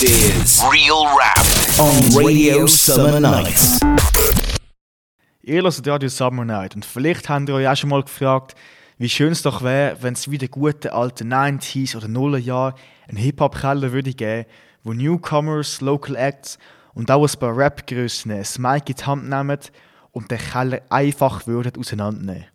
This is Real Rap on Radio Summer Nights. Ihr hört Radio Summer Night und vielleicht habt ihr euch auch schon mal gefragt, wie schön es doch wäre, wenn es wieder gute alte 90s oder Nullerjahre einen Hip-Hop-Keller würde geben, wo Newcomers, Local Acts und auch ein paar Rap-Grössen das Mic in die Hand nehmen und den Keller einfach würden auseinandernehmen.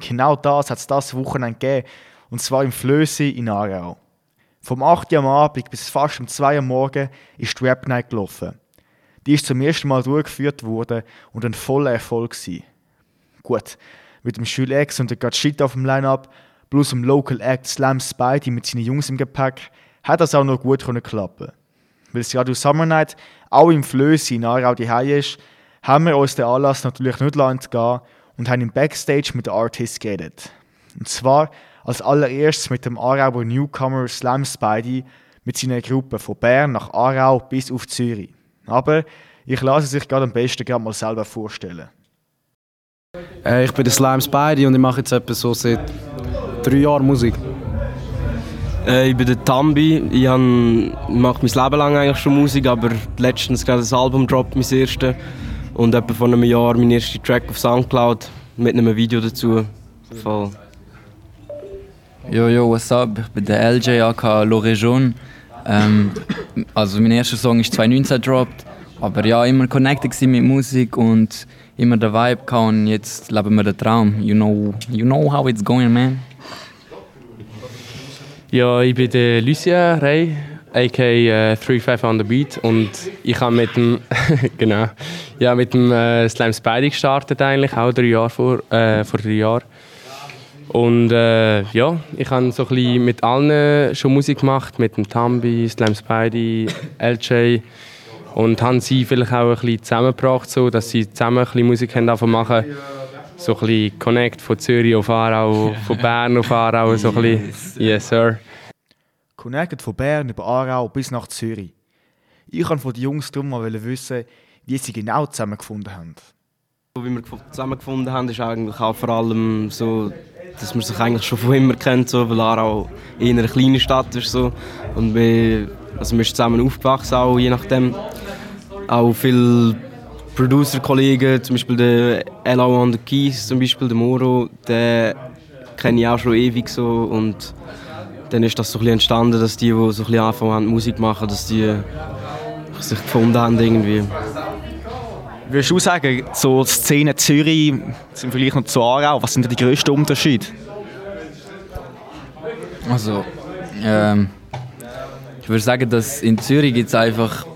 Genau das hat es das Wochenende gegeben, und zwar im Flösi in Aarau. Vom 8 Uhr am Abend bis fast um 2 Uhr am Morgen ist die Rap Night gelaufen. Die ist zum ersten Mal durchgeführt worden und ein voller Erfolg gewesen. Gut, mit dem Schül X und der God Shit auf dem Line-Up, plus dem Local Act Slam Spidey mit seinen Jungs im Gepäck, hat das auch noch gut klappen Weil das Radio Summer Night auch im Flösi in Aarau die ist, haben wir uns den Anlass natürlich nicht entgehen und haben im Backstage mit den Artists geredet. Und zwar als allererstes mit dem Aarauer Newcomer Slam Spidey mit seiner Gruppe von Bern nach Aarau bis auf Zürich. Aber ich lasse sich gerade am besten gerade mal selber vorstellen. Äh, ich bin der Slam Spidey und ich mache jetzt etwa so seit drei Jahren Musik. Äh, ich bin der Tambi. Ich mache mein Leben lang eigentlich schon Musik, aber letztens gerade das Album droppt, mein erstes. Und etwa vor einem Jahr mein erster Track auf Soundcloud mit einem Video dazu. Voll. Yo, yo, what's up? Ich bin der LJ aka L'Oregion. Ähm, also mein erster Song ist 2019 gedroppt. Aber ja, immer connected mit Musik und immer der Vibe gehabt und jetzt leben wir den Traum. You know, you know how it's going, man. Ja, ich bin der Lucia Rey, aka 35 on the Beat und ich habe mit dem genau, ja, mit dem äh, Slam Spidey gestartet eigentlich, auch drei Jahre vor, äh, vor drei Jahren. Und äh, ja, ich habe so ein bisschen mit allen schon Musik gemacht, mit dem Tambi, Slam Spidey, LJ. Und haben sie vielleicht auch ein bisschen zusammengebracht, so, dass sie zusammen ein bisschen Musik haben machen So ein bisschen Connect von Zürich auf Aarau, von Bern auf Aarau, so ein bisschen. Yes, sir. Connected von Bern über Aarau bis nach Zürich. Ich wollte von den Jungs darum mal wissen, wie sie genau zusammengefunden haben. Wie wir zusammengefunden haben, ist eigentlich auch vor allem so dass man sich eigentlich schon von immer kennt, so, weil Aarau in einer kleinen Stadt ist. So. Und wir, also wir sind zusammen aufgewachsen, auch, je nachdem. Auch viele Producer-Kollegen, zum Beispiel der Elo on the Keys, zum Beispiel der Moro, den kenne ich auch schon ewig so. Und dann ist das so ein entstanden, dass die, die so ein bisschen Musik machen, dass die sich gefunden haben irgendwie. Würdest du sagen, so Szene Zürich sind vielleicht noch zu Aarau, was sind die grössten Unterschiede? Also, ähm, ich würde sagen, dass in Zürich gibt es einfach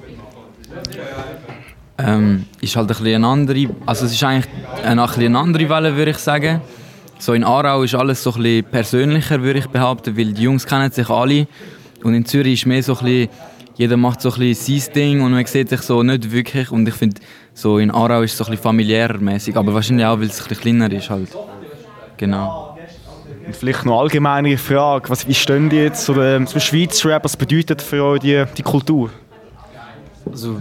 ähm, ist halt ein bisschen eine andere, also es ist eigentlich eine, eine andere Welle, würde ich sagen. So in Aarau ist alles so ein bisschen persönlicher, würde ich behaupten, weil die Jungs kennen sich alle und in Zürich ist mehr so ein bisschen jeder macht so ein bisschen sein Ding und man sieht sich so nicht wirklich. Und ich finde, so in Aarau ist es so ein bisschen familiärer mäßig, aber wahrscheinlich auch, weil es ein bisschen kleiner ist halt. Genau. Und vielleicht noch allgemeine Frage, was, wie stehen die jetzt zu dem Schweizer Rap, was bedeutet für euch die, die Kultur? Also,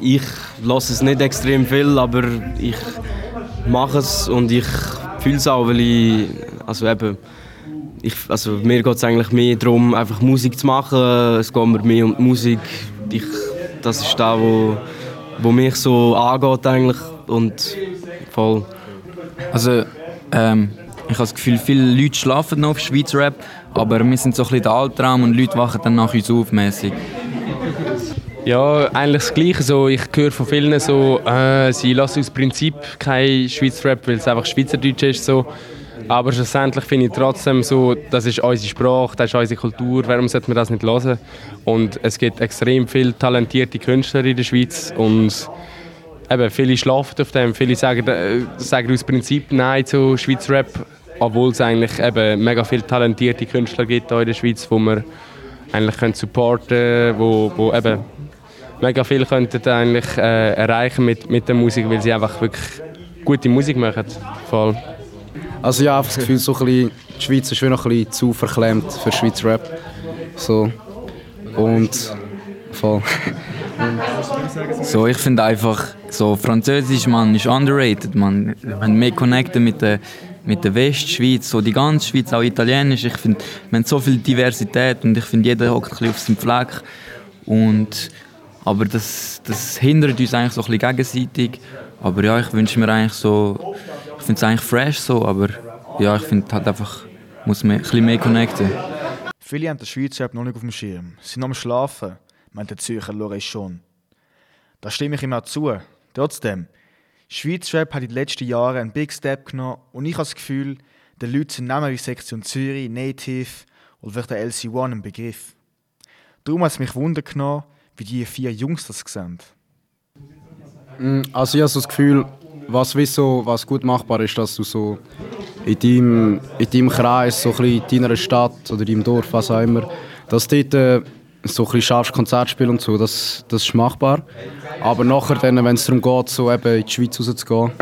ich lasse es nicht extrem viel, aber ich mache es und ich fühle es auch, weil ich, also eben, ich, also mir geht es eigentlich mehr darum, einfach Musik zu machen. Es geht mir mehr um die Musik. Ich, das ist das, wo, wo mich so angeht eigentlich und voll. Also ähm, ich habe das Gefühl, viele Leute schlafen noch auf Schweizer Rap, aber wir sind so ein bisschen der Albtraum und Leute wachen dann nach uns auf mäßig. Ja, eigentlich das Gleiche. So, ich höre von vielen so, äh, sie lassen aus Prinzip kein Schweizer Rap, weil es einfach Schweizerdeutsch ist. So. Aber schlussendlich finde ich trotzdem so, das ist unsere Sprache, das ist unsere Kultur, warum sollte man das nicht hören? Und es gibt extrem viele talentierte Künstler in der Schweiz und eben, viele schlafen auf dem, viele sagen, äh, sagen aus Prinzip Nein zu Schweizer Rap, obwohl es eigentlich eben mega viele talentierte Künstler gibt in der Schweiz, wo man eigentlich können supporten wo, wo eben mega viel könnten eigentlich äh, erreichen mit, mit der Musik, weil sie einfach wirklich gute Musik machen. Voll. Also ja, das Gefühl, so ein bisschen, die Schweiz ist noch ein bisschen zu verklemmt für Schweizer Rap. So. Und voll. so, ich finde einfach, so Französisch, man, ist underrated, man. Wenn mehr connecten mit der mit der Westschweiz, so die ganze Schweiz, auch Italienisch. Ich finde, wir haben so viel Diversität und ich finde, jeder hockt ein bisschen auf seinem Fleck. Und, aber das, das hindert uns eigentlich so ein bisschen gegenseitig. Aber ja, ich wünsche mir eigentlich so, finde es eigentlich fresh so, aber ja, ich finde halt einfach, muss man ein bisschen mehr connecten. Viele haben den Schweizer Rap noch nicht auf dem Schirm. Sie sind noch am Schlafen, meint der Zürcher Lorey schon. Da stimme ich ihm auch zu. Trotzdem, Schweizer Rap hat in den letzten Jahren einen Big Step genommen und ich habe das Gefühl, den Leuten sind Namen wie Sektion Zürich, Native oder vielleicht der LC1 ein Begriff. Darum hat es mich Wunder genommen, wie die vier Jungs das sehen. Mm, Also ich habe so das Gefühl, was, wie so, was gut machbar ist, dass du so in deinem, in deinem Kreis, so in deiner Stadt oder deinem Dorf, was auch immer, dass dort äh, so ein scharfes Konzert spielen und so, das, das ist machbar. Aber nachher, dann, wenn es darum geht, so eben in die Schweiz rauszugehen,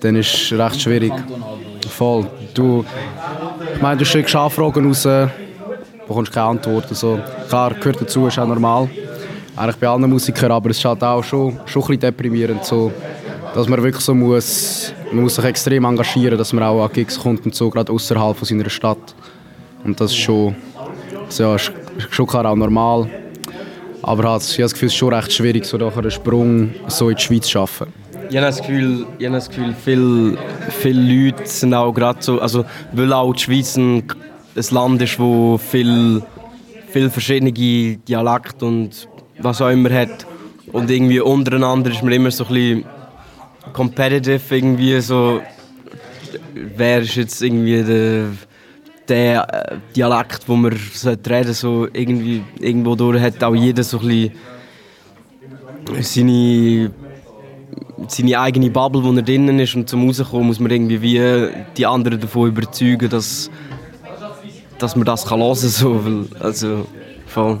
dann ist es recht schwierig. Voll. Du, ich meine, du schickst Anfragen raus, bekommst keine Antwort. Also, klar, gehört dazu, ist auch normal. Eigentlich bei allen Musikern, aber es ist halt auch schon, schon ein bisschen deprimierend, so, dass man wirklich so muss, man muss sich extrem engagieren, dass man auch an Gigs kommt und so, gerade außerhalb von seiner Stadt. Und das ist schon, also ja, ist, schon klar auch normal. Aber halt, ich habe das Gefühl, es ist schon recht schwierig, so einen Sprung so in die Schweiz zu schaffen. Ich habe das Gefühl, habe das Gefühl viele, viele Leute sind auch gerade so, also weil auch die Schweiz ein, ein Land ist, wo viel, viel verschiedene Dialekte und was auch immer hat. Und irgendwie untereinander ist man immer so ein bisschen competitive, irgendwie so, wer ist jetzt irgendwie der, der äh, Dialekt, wo man reden so irgendwie irgendwo durch hat auch jeder so ein seine seine eigene Bubble, wo er drinnen ist und zum rauskommen muss man irgendwie wie die anderen davon überzeugen, dass, dass man das kann hören kann. So, also, voll.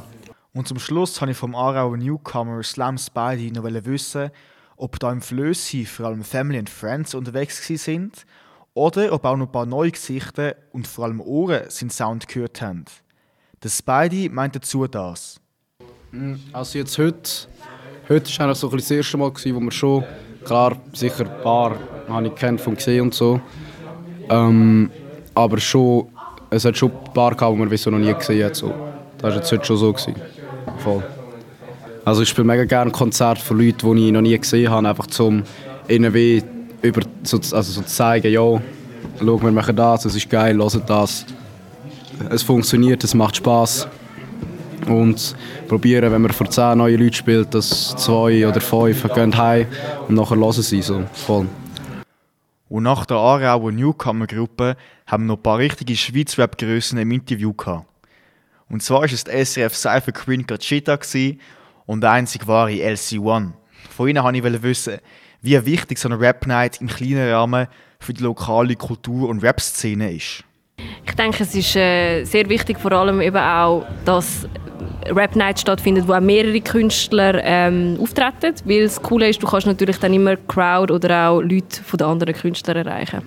Und zum Schluss habe ich vom Aarauer Newcomer Slam Spidey noch wissen, ob da im Flössi vor allem Family and Friends unterwegs sind oder ob auch noch ein paar neue Gesichter und vor allem Ohren seinen Sound gehört haben. Der Spidey meint dazu das. Also jetzt heute, heute war eigentlich so das erste Mal, gewesen, wo wir schon, klar, sicher ein paar habe ich kennt von gesehen und so, ähm, aber schon, es hat schon ein paar gehabt, die wieso noch nie gesehen hat. So. Das war jetzt heute schon so. Gewesen. Voll. Also ich spiele mega gerne Konzerte von Leuten, die ich noch nie gesehen habe, einfach zum ihnen wie über, so, also so zu zeigen, ja, schau, wir machen das, es ist geil, hört das. Es funktioniert, es macht Spaß und probieren, wenn man vor zehn neuen Leuten spielt, dass zwei oder fünf gehen heim und nachher hören sie so voll. Und nach der Aarauer Newcomer-Gruppe haben wir noch ein paar richtige Schweiz-Rap-Grössen im Interview gehabt. Und zwar war es die SRF Cypher Queen Gachita und der einzig wahre LC1. Von ihnen wollte ich wissen, wie wichtig so eine Rap-Night im kleinen Rahmen für die lokale Kultur- und Rap-Szene ist. Ich denke, es ist äh, sehr wichtig, vor allem eben auch, dass Rap Night stattfindet, wo auch mehrere Künstler ähm, auftreten. Weil das Coole ist, du kannst natürlich dann immer Crowd oder auch Leute von den anderen Künstlern erreichen.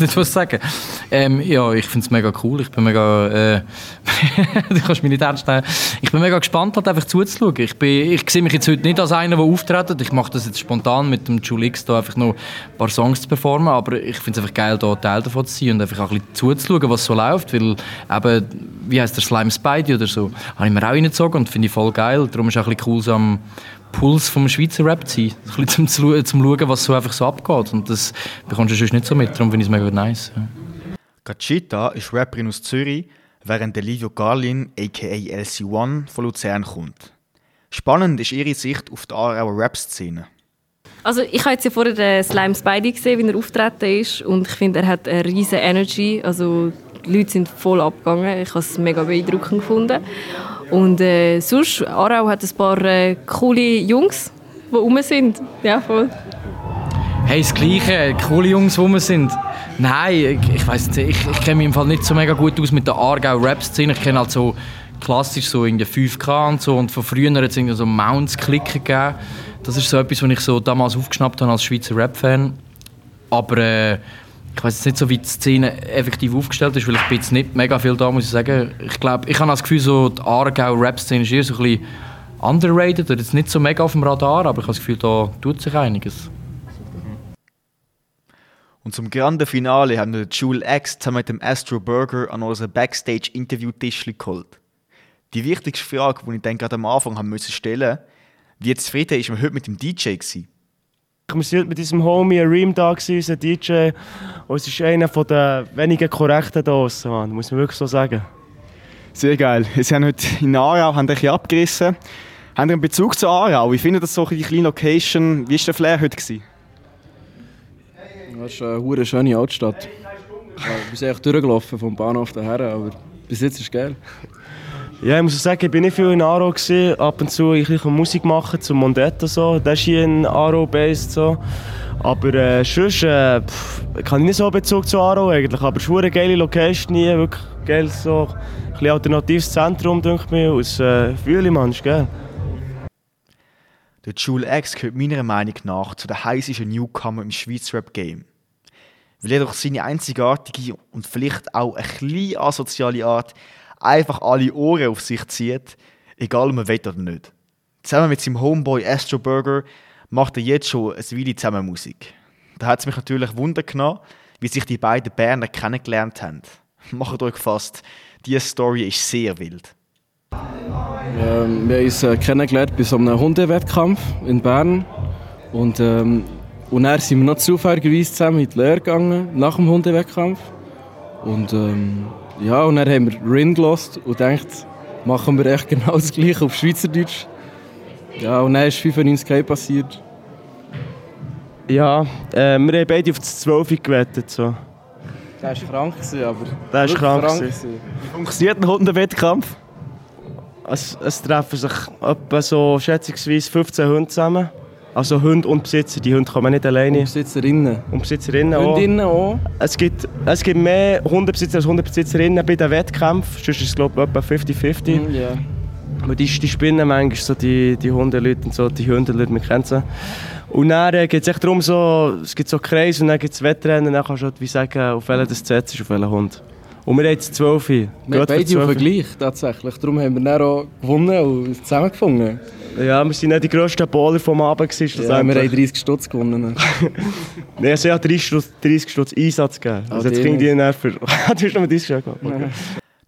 Weiß nicht, was sagen. Ähm, ja, ich finde es mega cool. Ich bin mega. Äh, du kannst mich nicht ernst nehmen. Ich bin mega gespannt, halt einfach zuzuschauen. Ich, bin, ich sehe mich jetzt heute nicht als einer, der auftritt. Ich mache das jetzt spontan mit dem Julix da einfach noch ein paar Songs zu performen. Aber ich finde es einfach geil, da Teil davon zu sein und einfach auch ein bisschen zuzuschauen, was so läuft. Weil eben, wie heißt der Slime Spidey oder so, habe ich mir auch reingezogen und finde ich voll geil. Darum ist es auch ein bisschen cool, so am Puls vom Schweizer Rap zu sein. Ein bisschen zum, zum Schauen, was so einfach so abgeht. Und das bekommst du sonst nicht so mit. Darum finde ich es mega nice. Ja. Gachita ist Rapperin aus Zürich, während der Livio Garlin, aka LC1, von Luzern kommt. Spannend ist ihre Sicht auf die Aarauer Rap-Szene. Also ich habe jetzt ja vorher den Slime Spidey gesehen, wie er auftreten ist und ich finde, er hat eine riesige Energy. Also die Leute sind voll abgegangen. Ich habe es mega beeindruckend gefunden. Und äh, sonst, Aarau hat ein paar äh, coole Jungs, die rum sind. Ja, voll. Hey, das Gleiche. Coole Jungs, die rum sind. Nein, ich, ich weiß nicht. Ich, ich kenne mich im Fall nicht so mega gut aus mit der Aargau-Rap-Szene. Ich kenne halt so klassisch so in der 5K und so. Und von früher hat es so Mounts-Klicken gegeben. Das ist so etwas, was ich so damals aufgeschnappt habe als Schweizer Rap-Fan. Aber äh, ich weiß jetzt nicht so, wie die Szene effektiv aufgestellt ist, weil ich bin jetzt nicht mega viel da, muss ich sagen. Ich glaube, ich habe das Gefühl, so die Aargau-Rap-Szene ist eher so ein bisschen underrated oder jetzt nicht so mega auf dem Radar, aber ich habe das Gefühl, da tut sich einiges. Und zum grande Finale haben wir Jule X zusammen mit dem Astro Burger an unseren Backstage-Interview-Tisch geholt. Die wichtigste Frage, die ich dann gerade am Anfang haben müssen stellen wie zufrieden ist man heute mit dem DJ gewesen? Wir waren mit unserem Homie Reem da, unser DJ. Und es ist einer der wenigen korrekten da draussen, Mann. muss man wirklich so sagen. Sehr geil. Sie haben heute in Aarau haben ein abgerissen. Haben Sie einen Bezug zu Aarau? Wie findet das so die kleine Location? Wie war der Flair heute? Gewesen? Das ist eine schöne Altstadt. Wir sind echt durchgelaufen vom Bahnhof daher, aber bis jetzt ist es geil. Ja, ich muss sagen, ich bin nicht viel in Aro gewesen. Ab und zu ein bisschen Musik machen zum Mondetto so. Das ist hier in Aro based so. Aber äh, sonst äh, pff, kann ich nicht so Bezug zu Aro eigentlich. Aber es ist eine geile Location hier, wirklich geil so. Ein bisschen alternatives Zentrum, denke ich mir. Aus äh, Fühle man, ist. Der Jule X gehört meiner Meinung nach zu den heißesten Newcomer im Schweizer Rap-Game. Weil er durch seine einzigartige und vielleicht auch ein bisschen asoziale Art einfach alle Ohren auf sich zieht, egal ob man will oder nicht. Zusammen mit seinem Homeboy Astro Burger macht er jetzt schon eine Weile zusammen Musik. Da hat es mich natürlich Wunder genommen, wie sich die beiden Berner kennengelernt haben. Macht euch gefasst, diese Story ist sehr wild. Ähm, wir haben uns äh, kennengelernt bei so einem Hundewettkampf in Bern. Und, ähm, und dann sind wir noch zufälligerweise zusammen in die Lehre gegangen, nach dem Hundewettkampf. Und ähm, ja, und dann haben wir Rin gelost und gedacht, machen wir echt genau das gleiche auf Schweizerdeutsch. Ja, und dann ist 95 passiert. Ja, äh, wir haben beide auf das 12 gewettet. So. Der war krank, aber... Der ist krank. krank Wie funktioniert ein Hundewettkampf? Es, es treffen sich etwa so schätzungsweise 15 Hunde zusammen. Also Hunde und Besitzer. Die Hunde kommen nicht alleine. Und Besitzerinnen. Und Besitzerinnen auch. Hundinnen auch. Es gibt, es gibt mehr Hundebesitzer als Hundebesitzerinnen bei den Wettkämpfen. Sonst ist es glaube ich etwa 50-50. Mm, ja. Aber die, die spinnen manchmal so die, die Hundeleute und so, die Hundeleute, wir kennen sie. Und dann äh, geht es echt darum, so, es gibt so Kreise und dann gibt es Wettrennen und dann kannst du halt wie sagen, auf welchen das setzt ist, auf welchen Hund. Und wir haben jetzt 12. Wir haben beide auf den gleich, tatsächlich. Darum haben wir dann auch gewonnen und zusammengefunden. Ja, wir sind nicht die grössten Baller vom Abend. Gewesen, ja, wir haben 30 Stutz gewonnen. Nein, also ich habe 30 Stutz, 30 Stutz Einsatz gegeben. Also jetzt kriegen die Nerven. du hast noch mit 30 gehabt. Okay.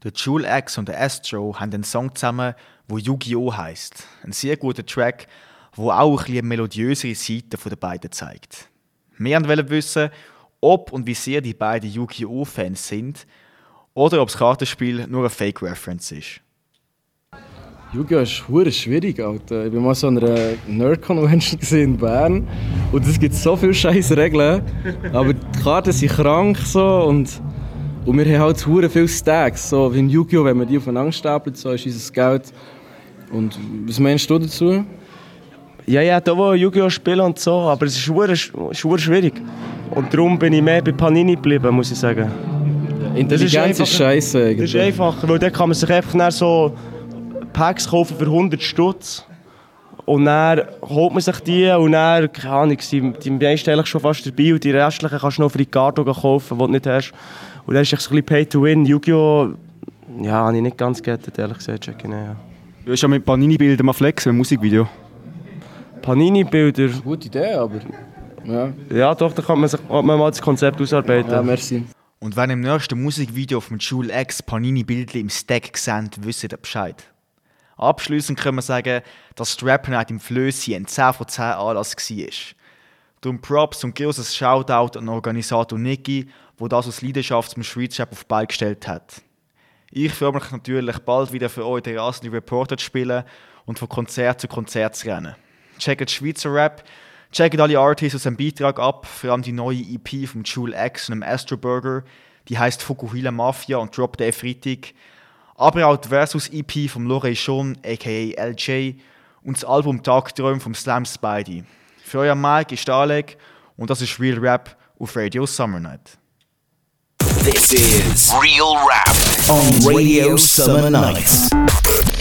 Der Jule X und der Astro haben einen Song zusammen, der Yu-Gi-Oh! heisst. Ein sehr guter Track, der auch ein eine melodiösere Seite der beiden zeigt. Wir wollen wissen, ob und wie sehr die beiden Yu-Gi-Oh!-Fans sind oder ob das Kartenspiel nur eine Fake-Reference ist. Yu-Gi-Oh! ist hure schwierig, Alter. Ich war mal so an einer Nerd-Convention in Bern und es gibt so viele scheiß Regeln, aber die Karten sind krank so und, und wir haben halt hure viele Stacks, so wie in Yu-Gi-Oh! wenn man die aufeinander stapelt, so ist unser Geld. Und was meinst du dazu? Ja, ja, da wo Yu-Gi-Oh! spielen und so, aber es ist hure, schwierig. Und darum bin ich mehr bei Panini geblieben, muss ich sagen. Intelligenz ist, ist scheiße. Das ist einfacher, weil dann kann man sich einfach so Packs kaufen für 100 Stutz. Und dann holt man sich die und dann, keine Ahnung, sind die meisten eigentlich schon fast dabei und die restlichen kannst du noch für Ricardo kaufen, die du nicht hast. Und dann ist es ein bisschen Pay to Win. Yu-Gi-Oh! Ja, habe ich nicht ganz gerettet, ehrlich gesagt. Check nicht, ja. Du hast ja mit Panini-Bildern mal flexen, ein Musikvideo. Panini-Bilder? Gute Idee, aber... Ja. ja, doch, da kann man, sich, kann man mal das Konzept ausarbeiten. Ja, merci. Und wenn im nächsten Musikvideo vom Jule X Panini-Bildchen im Stack seht, wisst ihr Bescheid. Abschließend können wir sagen, dass die Rap Night im Flössi ein 10 von 10 Anlass war. Darum Props und großes Shoutout an Organisator Niki, der das aus Leidenschaft zum Schweizer auf die Beine gestellt hat. Ich freue mich natürlich bald wieder für euch den rasenden Reporter zu spielen und von Konzert zu Konzert zu rennen. Checkt Schweizer Rap, checkt alle Artists aus dem Beitrag ab, vor allem die neue EP vom Jule X und dem Astro Burger, die heißt Fukuhila Mafia und droppt der Freitag. Aber auch die Versus-EP von Lorey Schon, aka LJ, und das Album Tagträume vom Slam Spidey. Für euer Mike ist Alec und das ist Real Rap auf Radio Summer Night. This is Real Rap on Radio Summer Night.